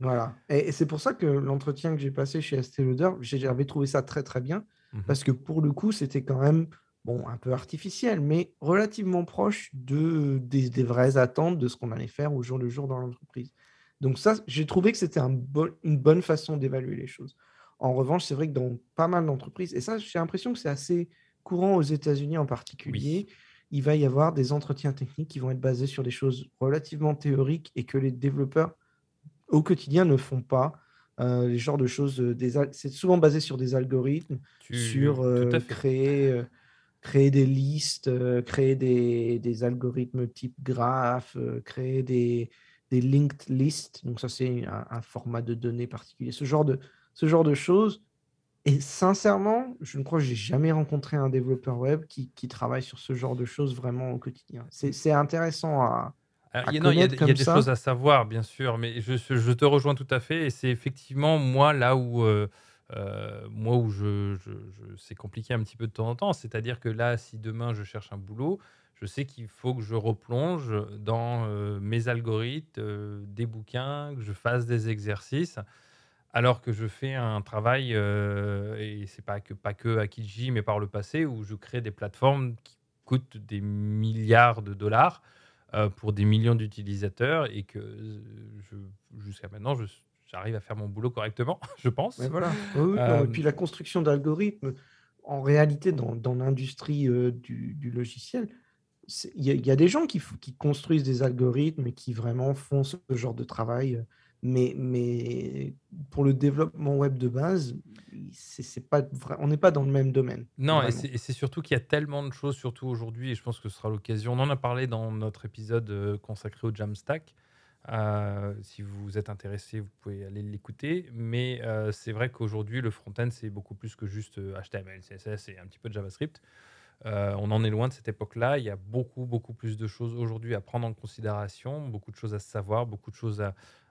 voilà et et c'est pour ça que l'entretien que j'ai passé chez Estée Lauder, j'avais trouvé ça très, très bien Mmh mh. parce que pour le coup, c'était quand même, bon, un peu artificiel, mais relativement proche de des des vraies attentes de ce qu'on allait faire au jour le jour dans l'entreprise. Donc ça, j'ai trouvé que c'était un bon une bonne façon d'évaluer les choses. En revanche, c'est vrai que dans pas mal d'entreprises et ça, j'ai l'impression que c'est assez courant aux États-Unis en Oui. particulier, il va y avoir des entretiens techniques qui vont être basés sur des choses relativement théoriques et que les développeurs au quotidien ne font pas, heu, les genres de choses, al c'est souvent basé sur des algorithmes, sur, Tu fait. créer, heu, créer des listes, heu, créer des des algorithmes type graphe, heu, créer des des linked lists, donc ça c'est un un format de données particulier. Ce genre de ce genre de choses et sincèrement, je ne crois que j'ai jamais rencontré un développeur web qui qui travaille sur ce genre de choses vraiment au quotidien. C'est intéressant à à il y a non, il y a connaître des choses à savoir, bien sûr, mais je je te rejoins tout à fait et c'est effectivement moi là où, heu heu, moi où je c'est compliqué un petit peu de temps en temps. C'est-à-dire que là, si demain je cherche un boulot, je sais qu'il faut que je replonge dans, heu, mes algorithmes, heu, des bouquins, que je fasse des exercices, alors que je fais un travail, et c'est pas que pas que à Kijiji, mais par le passé où je crée des plateformes qui coûtent des milliards de dollars pour des millions d'utilisateurs et que, jusqu'à maintenant, je j'arrive à faire mon boulot correctement, je Mais pense. voilà. Oui, oui, non et Hem, puis la construction d'algorithmes, en réalité dans dans l'industrie, heu, du du logiciel, il y a il y a des gens qui construisent des algorithmes et qui vraiment font ce genre de travail, mais mais pour le développement web de base, c'est c'est pas vrai on n'est pas dans le même domaine, non et c'est vraiment. et c'est surtout qu'il y a tellement de choses, surtout aujourd'hui et je pense que ce sera l'occasion on en a parlé dans notre épisode, heu, consacré au Jamstack. Heu, si vous êtes intéressé, vous pouvez aller l'écouter, mais heu, c'est vrai qu'aujourd'hui, le front-end, c'est beaucoup plus que juste, HTML, CSS et un petit peu de JavaScript. On en est loin de cette époque-là. Il y a beaucoup, beaucoup plus de choses aujourd'hui à prendre en considération, beaucoup de choses à savoir, beaucoup de choses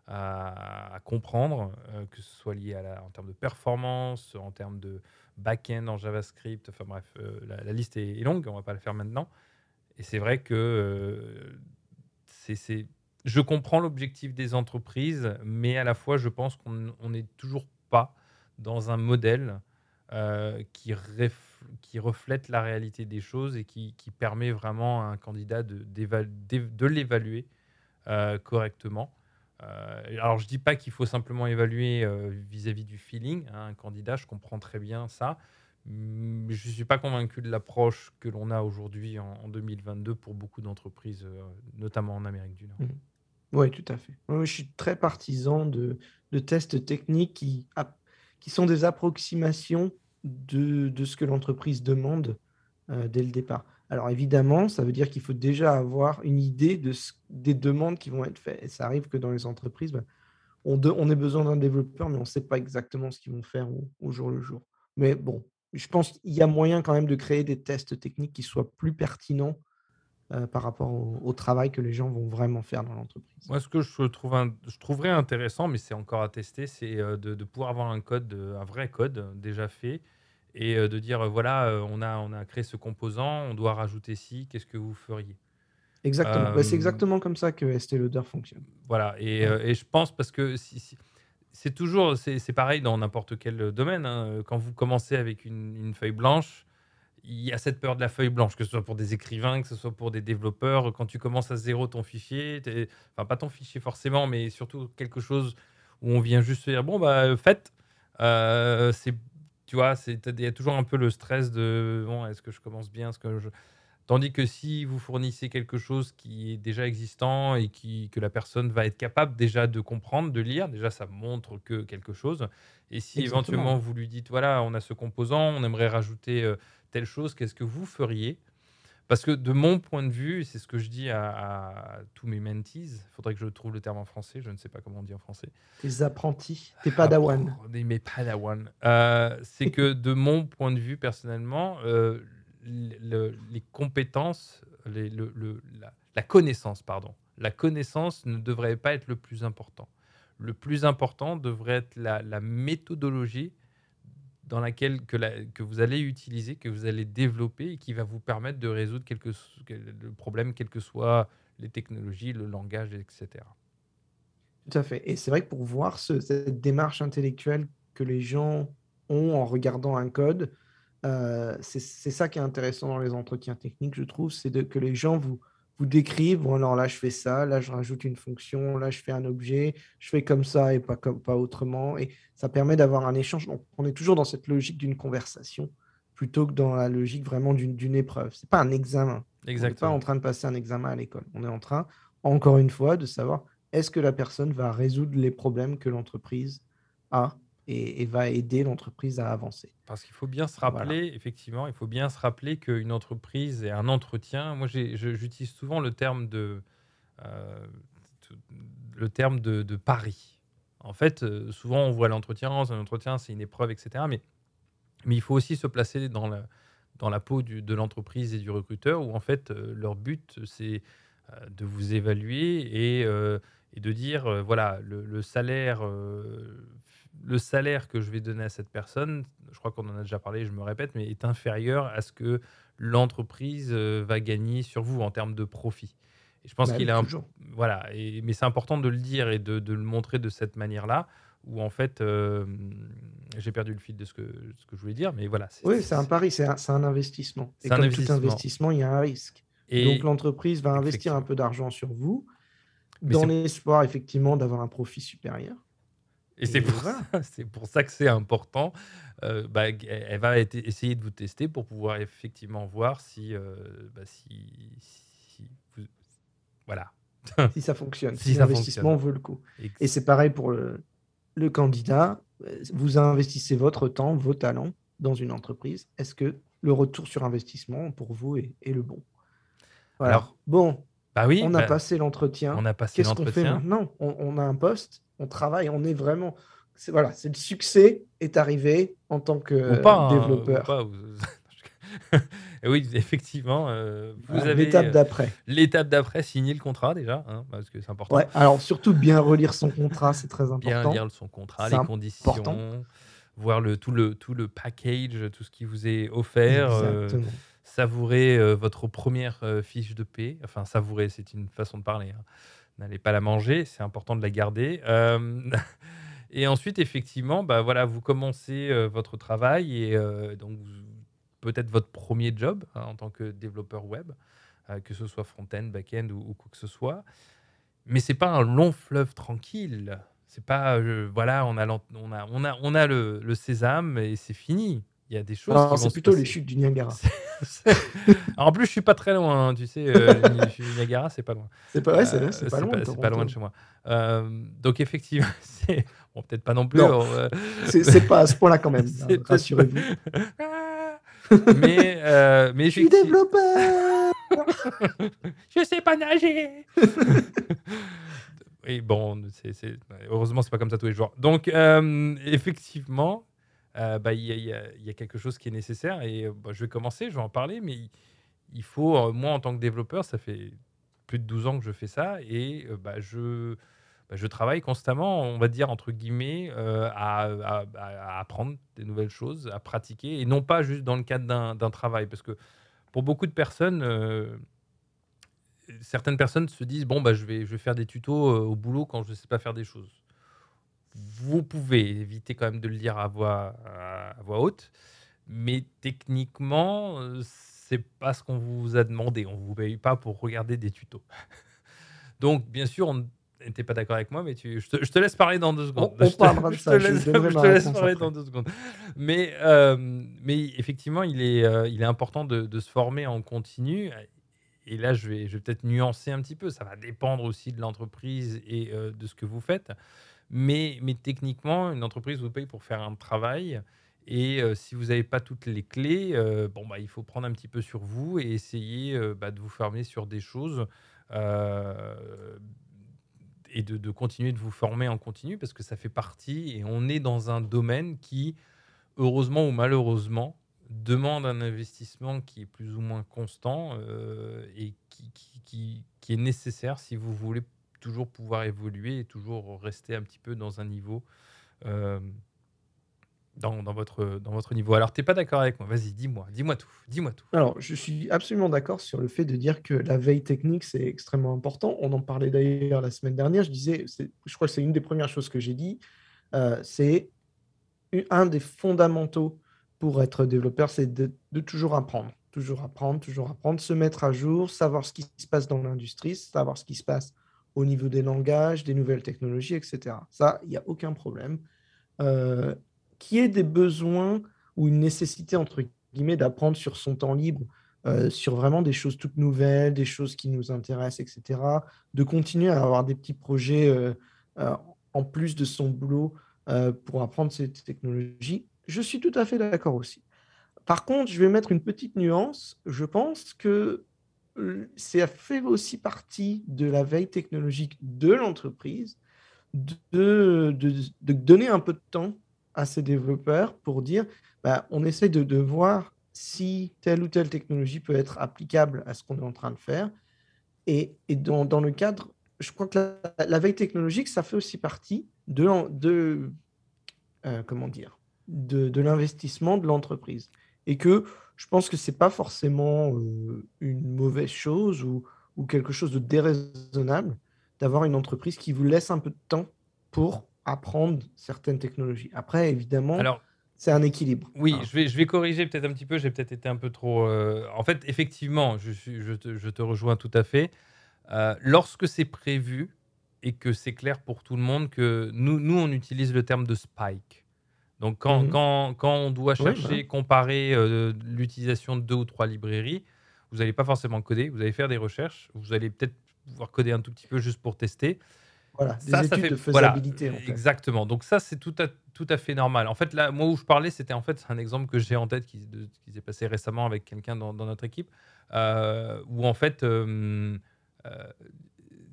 à comprendre, que ce soit lié à en termes de performance, en termes de back-end en JavaScript, enfin bref, la liste est est longue, on va pas la faire maintenant et c'est vrai que, c'est je comprends l'objectif des entreprises, mais à la fois, je pense qu'on on n'est toujours pas dans un modèle, heu, qui reflète la réalité des choses et qui permet vraiment à un candidat de l'évaluer, heu, correctement. Heu, alors je dis pas qu'il faut simplement évaluer, vis-à-vis du feeling, hein, un candidat, je comprends très bien ça, mmh, mais je ne suis pas convaincu de l'approche que l'on a aujourd'hui en en 2022 pour beaucoup d'entreprises, notamment en Amérique du Nord. Mmh Ouais, tout à fait. Oui, oui, je suis très partisan de de tests techniques qui qui sont des approximations de de ce que l'entreprise demande, heu, dès le départ. Alors évidemment, ça veut dire qu'il faut déjà avoir une idée de des demandes qui vont être faites et ça arrive que dans les entreprises, bah, on de on ait besoin d'un développeur, mais on ne sait pas exactement ce qu'ils vont faire au au jour le jour. Mais bon, je pense qu'il y a moyen quand même de créer des tests techniques qui soient plus pertinents, heu, par rapport au au travail que les gens vont vraiment faire dans l'entreprise. Moi, ce que je trouve int je trouverais intéressant, mais c'est encore à tester, c'est, heu, de de pouvoir avoir un code, un vrai code euh, déjà fait et de dire, «Voilà, on a on a créé ce composant, on doit rajouter ci, qu'est-ce que vous feriez?» Exactement. Bah, c'est exactement comme ça que Estée Lauder fonctionne. Voilà et Ouais. heu et je pense parce que si si c'est toujours c'est pareil dans n'importe quel, domaine, hein, quand vous commencez avec une une feuille blanche, il y a cette peur de la feuille blanche, que ce soit pour des écrivains, que ce soit pour des développeurs. Quand tu commences à 0 ton fichier, enfin pas ton fichier forcément, mais surtout quelque chose où on vient juste se dire: «Bon bah, faites». Heu, c'est tu vois? Il y a toujours un peu le stress de: «Bon, est-ce que je commence bien? Est-ce que je» Tandis que si vous fournissez quelque chose qui est déjà existant et qui que la personne va être capable déjà de comprendre, de lire, déjà ça montre que quelque chose et si Exactement, éventuellement vous lui dites: «Voilà, on a ce composant, on aimerait rajouter, heu, telle chose, qu'est-ce que vous feriez?» parce que de mon point de vue, c'est ce que je dis à à tous mes mentees, il faudrait que je trouve le terme en français, je ne sais pas comment on dit en français. Tes apprentis, tes padawans. Apprenez mes padawans. Heu, c'est que de mon point de vue personnellement, le les compétences, les le le la la connaissance, pardon. La connaissance ne devrait pas être le plus important. Le plus important devrait être la la méthodologie dans laquelle que vous allez utiliser, que vous allez développer et qui va vous permettre de résoudre quelque le problème, quelles que soient les technologies, le langage et cetera. Tout à fait et c'est vrai que pour voir ce cette démarche intellectuelle que les gens ont en regardant un code, heu, c'est ça qui est intéressant dans les entretiens techniques, je trouve, c'est que les gens vous vous décrivent: «Bon alors là, je fais ça, là, je rajoute une fonction, là, je fais un objet, je fais comme ça et pas comme pas autrement» et ça permet d'avoir un échange. Donc on est toujours dans cette logique d'une conversation plutôt que dans la logique vraiment d'une épreuve. C'est pas un examen. On n'est pas en Exactement. train de passer un examen à l'école. On est en train, encore une fois, de savoir est-ce que la personne va résoudre les problèmes que l'entreprise a et et va aider l'entreprise à avancer? Parce qu'il faut bien se Voilà. rappeler, effectivement, il faut bien se rappeler qu'une entreprise et un entretien moi j'utilise souvent le terme de, heu, t le terme de de pari. En fait, heu, souvent on voit l'entretien, un entretien, c'est une épreuve et cetera, mais mais il faut aussi se placer dans la dans la peau du de l'entreprise et du recruteur où en fait, heu, leur but c'est, de vous évaluer et de dire, voilà le le salaire, heu, le salaire que je vais donner à cette personne, je crois qu'on en a déjà parlé, je me répète, mais est inférieur à ce que l'entreprise, heu, va gagner sur vous en termes de profit. Et je pense Bah qu'il imp toujours. voilà et mais c'est important de le dire et de de le montrer de cette manière-là où en fait, hem, j'ai perdu le fil de ce que ce que je voulais dire, mais voilà, c'est Oui, c'est un pari, c'est un un investissement. Et un comme tout investissement. il y a un risque. Donc et l'entreprise va investir un peu d'argent sur vous, Mais dans l'espoir effectivement d'avoir un profit supérieur et c'est pour voilà. ça pour ça que c'est important, heu, bah, elle va essayer de vous tester pour pouvoir effectivement voir si, heu, bah, si si vous voilà, Si ça fonctionne, si l'investissement vaut le coup et c'est pareil pour le le candidat, vous investissez votre temps, vos talents dans une entreprise. Est-ce que le retour sur investissement pour vous est est le bon? Voilà. alors Bon, bah, oui, on a bah, passé l'entretien. on a passé Qu'est-ce qu'on fait maintenant? On on a un poste, on travaille, on est vraiment c'est voilà, c'est le succès est arrivé en tant ou pas, que hein, ou développeur. pas, oui, effectivement, heu, vous avez, l'étape heu, d'après. l'étape d'après, signer le contrat déjà, hein, parce que c'est important. Ouais, alors surtout bien relire son contrat, c'est très Bien important. lire son contrat, C'est les important. conditions, voir le tout le tout le package, tout ce qui vous est offert, Exactement. savourer, votre première re fiche de paie, enfin savourer, c'est une façon de parler, hein. N'allez pas la manger, c'est important de la garder, hem et ensuite effectivement, bah, voilà, vous commencez, heu, votre travail et heu, donc peut-être votre premier job, hein, en tant que développeur web, que ce soit front-end, back-end ou quoi que ce soit. Mais c'est pas un long fleuve tranquille. C'est pas, voilà, on a on a on a on a le sésame et c'est fini. Il y a des choses vont c'est plutôt les chutes du Niagara. En plus, je suis pas très loin, hein, tu sais, le Niagara, c'est pas loin. C'est pas ouais, c'est Heu, pas loin c'est pas loin de chez moi. Hem, donc effectivement, c'est bon, peut-être pas non plus, Non, heu, c'est pas à ce point-là quand même, hein, rassurez-vous. Mais mais Je suis développeur! Je sais pas nager! Oui, bon, c'est heureusement, c'est pas comme ça tous les jours. Donc, effectivement, heu, bah, il y a quelque chose qui est nécessaire et heu, bah, je vais commencer, je vais en parler, mais il faut, heu, moi, en tant que développeur, ça fait plus de 12 ans que je fais ça et bah, je travaille constamment, on va dire, entre guillemets, à, apprendre des nouvelles choses, à pratiquer et non pas juste dans le cadre d'un travail. Parce que pour beaucoup de personnes, certaines personnes se disent bon bah je vais je vais faire des tutos au boulot quand je ne sais pas faire des choses. Vous pouvez éviter quand même de le dire à voix à voix haute, mais techniquement, c'est pas ce qu'on vous a demandé. On vous paye pas pour regarder des tutos. Donc bien sûr, on n'était pas d'accord avec moi, mais tu, je, te, laisse parler dans deux secondes. On, parlera de ça. Je te laisse, parler dans deux secondes. Mais, mais effectivement, il est, il est important de, de, se former en continu et là, je vais, je vais peut-être nuancer un petit peu. Ça va dépendre aussi de l'entreprise et euh, de ce que vous faites. Mais, techniquement, une entreprise vous paye pour faire un travail. Et euh, si vous n'avez pas toutes les clés, euh, bon, bah, il faut prendre un petit peu sur vous et essayer bah, de vous former sur des choses et de, continuer de vous former en continu parce que ça fait partie et on est dans un domaine qui, heureusement ou malheureusement, demande un investissement qui est plus ou moins constant euh, et qui, est nécessaire si vous voulez toujours pouvoir évoluer et toujours rester un petit peu dans un niveau. Euh, dans, votre, dans votre niveau. Alors, tu n'es pas d'accord avec moi Vas-y, dis-moi, dis-moi tout, dis-moi tout. Alors, je suis absolument d'accord sur le fait de dire que la veille technique, c'est extrêmement important. On en parlait d'ailleurs la semaine dernière. Je disais, je crois que c'est une des premières choses que j'ai dit. Euh, c'est un des fondamentaux pour être développeur, c'est de, toujours apprendre, toujours apprendre, toujours apprendre, se mettre à jour, savoir ce qui se passe dans l'industrie, savoir ce qui se passe au niveau des langages, des nouvelles technologies, etc. Ça, il n'y a aucun problème. Euh, qui ait des besoins ou une nécessité, entre guillemets, d'apprendre sur son temps libre, euh, sur vraiment des choses toutes nouvelles, des choses qui nous intéressent, etc. De continuer à avoir des petits projets euh, en plus de son boulot pour apprendre ces technologies je suis tout à fait d'accord aussi. Par contre, je vais mettre une petite nuance. Je pense que ça fait aussi partie de la veille technologique de l'entreprise de, de, donner un peu de temps à ses développeurs pour dire bah, on essaie de, de, voir si telle ou telle technologie peut être applicable à ce qu'on est en train de faire. Et, et dans, dans, le cadre, je crois que la, veille technologique, ça fait aussi partie de, de euh, comment dire, de, l'investissement de l'entreprise. Et que je pense que ce n'est pas forcément euh, une mauvaise chose ou, quelque chose de déraisonnable d'avoir une entreprise qui vous laisse un peu de temps pour apprendre certaines technologies. Après, évidemment, c'est un équilibre. Oui, je, vais, je vais corriger peut-être un petit peu. J'ai peut-être été un peu trop. Euh, en fait, effectivement, je, suis, je, te, rejoins tout à fait. Euh, lorsque c'est prévu et que c'est clair pour tout le monde que nous, nous, on utilise le terme de spike. Donc, quand, mmh quand, quand on doit chercher, comparer euh, l'utilisation de deux ou trois librairies, vous n'allez pas forcément coder, vous allez faire des recherches, vous allez peut-être pouvoir coder un tout petit peu juste pour tester. Voilà, des ça, études de faisabilité. Exactement. Donc ça, c'est tout à, tout à fait normal. En fait, là, moi où je parlais, c'était en fait un exemple que j'ai en tête qui, qui s'est passé récemment avec quelqu'un dans, dans, notre équipe, euh, où en fait, euh,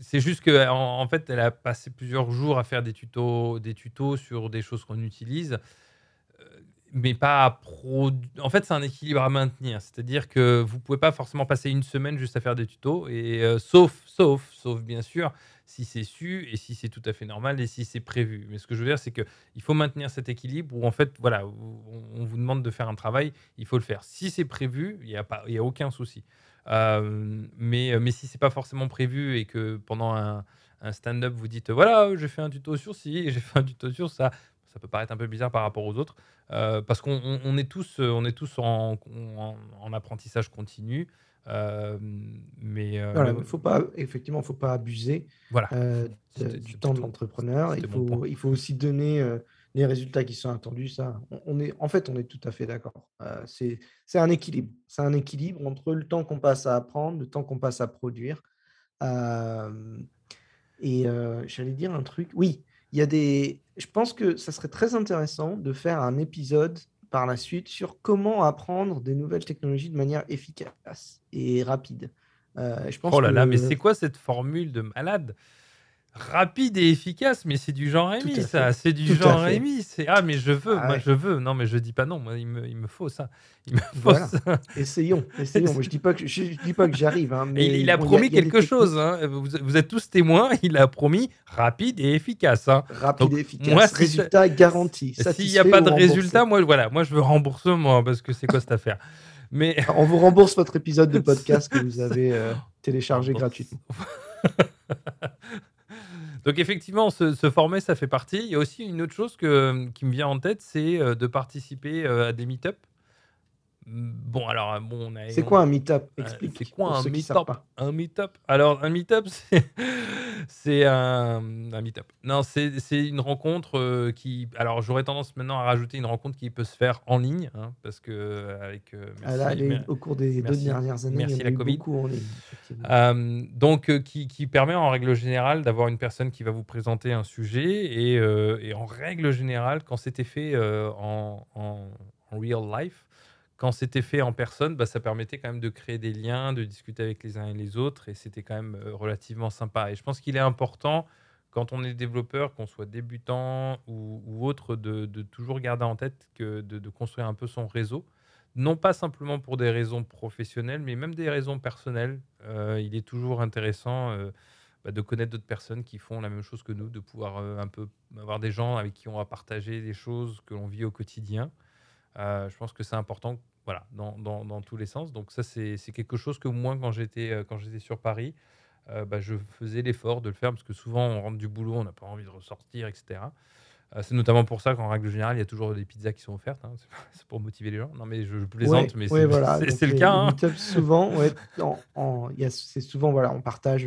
c'est juste qu'en en, fait, elle a passé plusieurs jours à faire des tutos, des tutos sur des choses qu'on utilise, euh, mais pas à pro. En fait, c'est un équilibre à maintenir. C'est-à-dire que vous pouvez pas forcément passer une semaine juste à faire des tutos, et euh, sauf, sauf, sauf bien sûr, si c'est su et si c'est tout à fait normal et si c'est prévu. Mais ce que je veux dire, c'est qu'il faut maintenir cet équilibre où en fait, voilà, on vous demande de faire un travail, il faut le faire. Si c'est prévu, il n'y a pas, il y a aucun souci. Euh, mais, mais si c'est pas forcément prévu et que pendant un, stand-up vous dites voilà, j'ai fait un tuto sur ci, j'ai fait un tuto sur ça, ça peut paraître un peu bizarre par rapport aux autres euh, parce qu'on est tous, on est tous en, en, apprentissage continu. Euh, mais voilà, faut pas, effectivement, faut pas abuser voilà. du temps de l'entrepreneur. Il faut, il faut aussi donner les résultats qui sont attendus, ça, on est, en fait, on est tout à fait d'accord. Euh, c'est un équilibre. C'est un équilibre entre le temps qu'on passe à apprendre, le temps qu'on passe à produire. et j'allais dire un truc. Oui, il y a des. Je pense que ça serait très intéressant de faire un épisode par la suite sur comment apprendre des nouvelles technologies de manière efficace et rapide. Euh, je pense oh là là, mais c'est quoi cette formule de malade? Rapide et efficace, mais c'est du genre Rémi, ça. C'est du genre Rémi. C'est ah, mais je veux, ah moi je veux. Non, mais je dis pas non. Moi, il me, il me faut ça. Il me faut ça. Essayons, essayons. moi, je dis pas que je, dis pas que j'arrive. Hein, mais il, a promis quelque chose. Hein. Vous, vous, êtes tous témoins. Il a promis rapide et efficace. Hein. Rapide et efficace. Moi, résultat garanti. S'il n'y a pas de résultat, moi, voilà, moi je veux remboursement parce que c'est quoi cette affaire. Mais on vous rembourse votre épisode de podcast que vous avez. Euh, télécharger gratuitement. Donc effectivement, ce, format, ça fait partie. Il y a aussi une autre chose que, qui me vient en tête, c'est de participer à des meet-up. Bon, alors, bon, C'est quoi un meet-up? Explique. c'est quoi un meet-up? Un meet-up? Alors, un meet-up, c'est un, un meet-up. Non, c'est une rencontre qui. Alors, j'aurais tendance maintenant à rajouter une rencontre qui peut se faire en ligne, hein, parce que avec. Ah au cours des deux dernières années, il y a beaucoup en ligne. donc, qui, qui, permet en règle générale d'avoir une personne qui va vous présenter un sujet et, et en règle générale, quand c'était fait en, en, en real life, quand c'était fait en personne, bah, ça permettait quand même de créer des liens, de discuter avec les uns et les autres, et c'était quand même relativement sympa. Et je pense qu'il est important, quand on est développeur, qu'on soit débutant ou, autre, de, toujours garder en tête que de, construire un peu son réseau. Non pas simplement pour des raisons professionnelles, mais même des raisons personnelles. il est toujours intéressant bah, de connaître d'autres personnes qui font la même chose que nous, de pouvoir un peu avoir des gens avec qui on va partager des choses que l'on vit au quotidien. je pense que c'est important voilà, dans, dans, dans, tous les sens. Donc ça, c'est quelque chose que moi, quand j'étais euh, quand j'étais sur Paris, euh, bah, je faisais l'effort de le faire parce que souvent, on rentre du boulot, on n'a pas envie de ressortir, etc. Euh, c'est notamment pour ça qu'en règle générale, il y a toujours des pizzas qui sont offertes. Hein. C'est pour motiver les gens. Non, mais je, plaisante, mais c'est le cas. Hein. Souvent, ouais, c'est souvent, voilà, on partage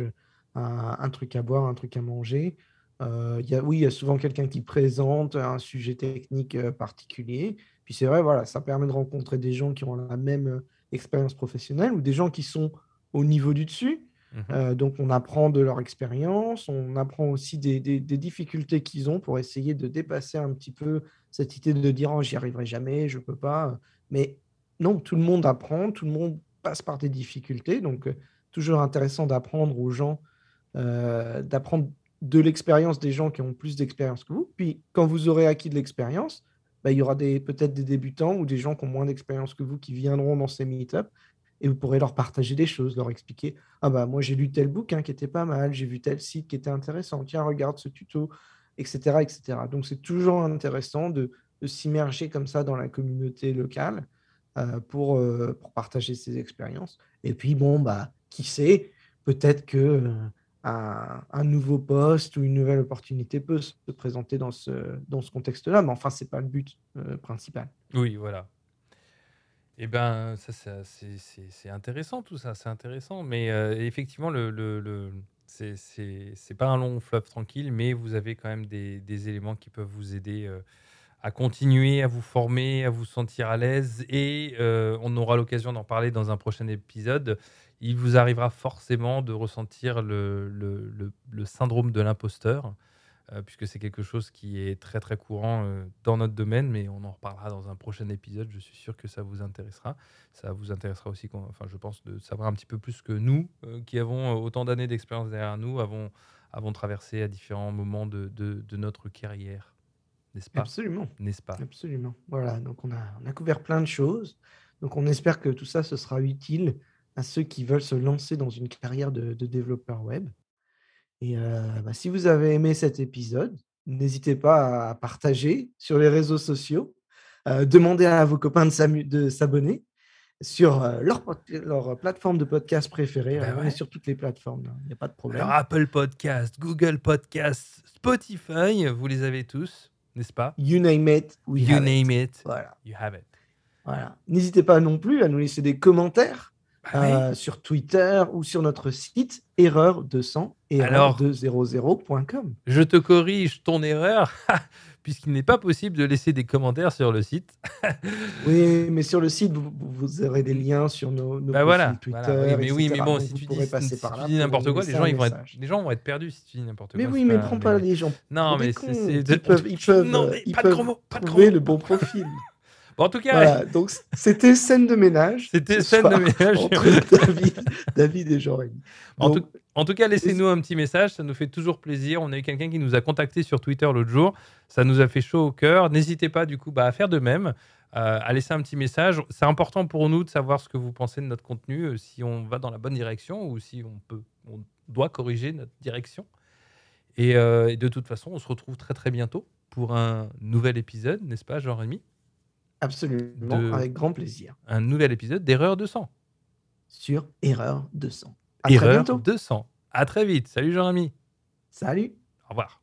un, un, truc à boire, un truc à manger. Euh, y a, oui, il y a souvent quelqu'un qui présente un sujet technique particulier. Puis c'est vrai, voilà, ça permet de rencontrer des gens qui ont la même euh, expérience professionnelle ou des gens qui sont au niveau du dessus. Mmh euh, donc on apprend de leur expérience, on apprend aussi des, difficultés qu'ils ont pour essayer de dépasser un petit peu cette idée de dire oh, j'y arriverai jamais, je peux pas. Mais non, tout le monde apprend, tout le monde passe par des difficultés. Donc euh, toujours intéressant d'apprendre aux gens, d'apprendre de l'expérience des gens qui ont plus d'expérience que vous. Puis quand vous aurez acquis de l'expérience, bah, il y aura peut-être des débutants ou des gens qui ont moins d'expérience que vous qui viendront dans ces meet-ups et vous pourrez leur partager des choses, leur expliquer Ah bah moi j'ai lu tel bouquin qui était pas mal, j'ai vu tel site qui était intéressant, tiens regarde ce tuto, etc. etc. Donc c'est toujours intéressant de, s'immerger comme ça dans la communauté locale euh, pour, euh, pour partager ses expériences. Et puis bon, bah qui sait, peut-être que euh, un, nouveau poste ou une nouvelle opportunité peut se présenter dans ce, dans ce contexte-là, mais enfin, ce n'est pas le but euh, principal. Oui, voilà. Eh bien, ça, c'est intéressant tout ça, c'est intéressant. Mais euh, effectivement, le, le, le c'est pas un long fleuve tranquille, mais vous avez quand même des, des éléments qui peuvent vous aider euh, à continuer, à vous former, à vous sentir à l'aise. Et on aura l'occasion d'en parler dans un prochain épisode il vous arrivera forcément de ressentir le, le, syndrome de l'imposteur, euh, puisque c'est quelque chose qui est très très courant euh, dans notre domaine, mais on en reparlera dans un prochain épisode. Je suis sûr que ça vous intéressera. Ça vous intéressera aussi, enfin, je pense, de savoir un petit peu plus que nous, euh, qui avons autant d'années d'expérience derrière nous, avons, avons traversé à différents moments de, de, notre carrière. N'est-ce pas? Absolument. N'est-ce pas? Absolument. Voilà, donc on a, on a couvert plein de choses. Donc on espère que tout ça, ce sera utile à ceux qui veulent se lancer dans une carrière de, développeur web. Et bah, si vous avez aimé cet épisode, n'hésitez pas à partager sur les réseaux sociaux, demandez à vos copains de s'abonner sur leur, leur, plateforme de podcast préférée. On est sur toutes les plateformes, il n'y a pas de problème. Apple Podcast, Google Podcast, Spotify, vous les avez tous, n'est-ce pas? You name it, we you name it. Voilà. You have it. Voilà. N'hésitez pas non plus à nous laisser des commentaires bah euh, sur Twitter ou sur notre site erreur200 erreur200.com. Je te corrige ton erreur puisqu'il n'est pas possible de laisser des commentaires sur le site. oui, mais sur le site, vous, aurez des liens sur nos, nos bah voilà, Twitter. mais oui, mais bon, si tu dis, si tu dis n'importe quoi, les gens, ils vont être, les gens vont être perdus si tu dis n'importe quoi. Mais oui, mais prends pas les gens. Non, mais c'est. Ils peuvent, ils peuvent, non, mais ils pas peuvent de trouver le bon profil. Bon, en tout cas, donc c'était scène de ménage. C'était scène de ménage entre David, David et jean En, tout, en tout cas, laissez-nous un petit message, ça nous fait toujours plaisir. On a eu quelqu'un qui nous a contacté sur Twitter l'autre jour, ça nous a fait chaud au cœur. N'hésitez pas du coup bah, à faire de même, euh, à laisser un petit message. C'est important pour nous de savoir ce que vous pensez de notre contenu, euh, si on va dans la bonne direction ou si on peut, on doit corriger notre direction. Et, euh, et de toute façon, on se retrouve très très bientôt pour un nouvel épisode, n'est-ce pas, Jean-Rémy? Absolument, avec grand plaisir. Un nouvel épisode d'Erreur 200. Sur Erreur 200. À très Erreur bientôt. 200. À très vite. Salut Jean-Ami. Salut. Au revoir.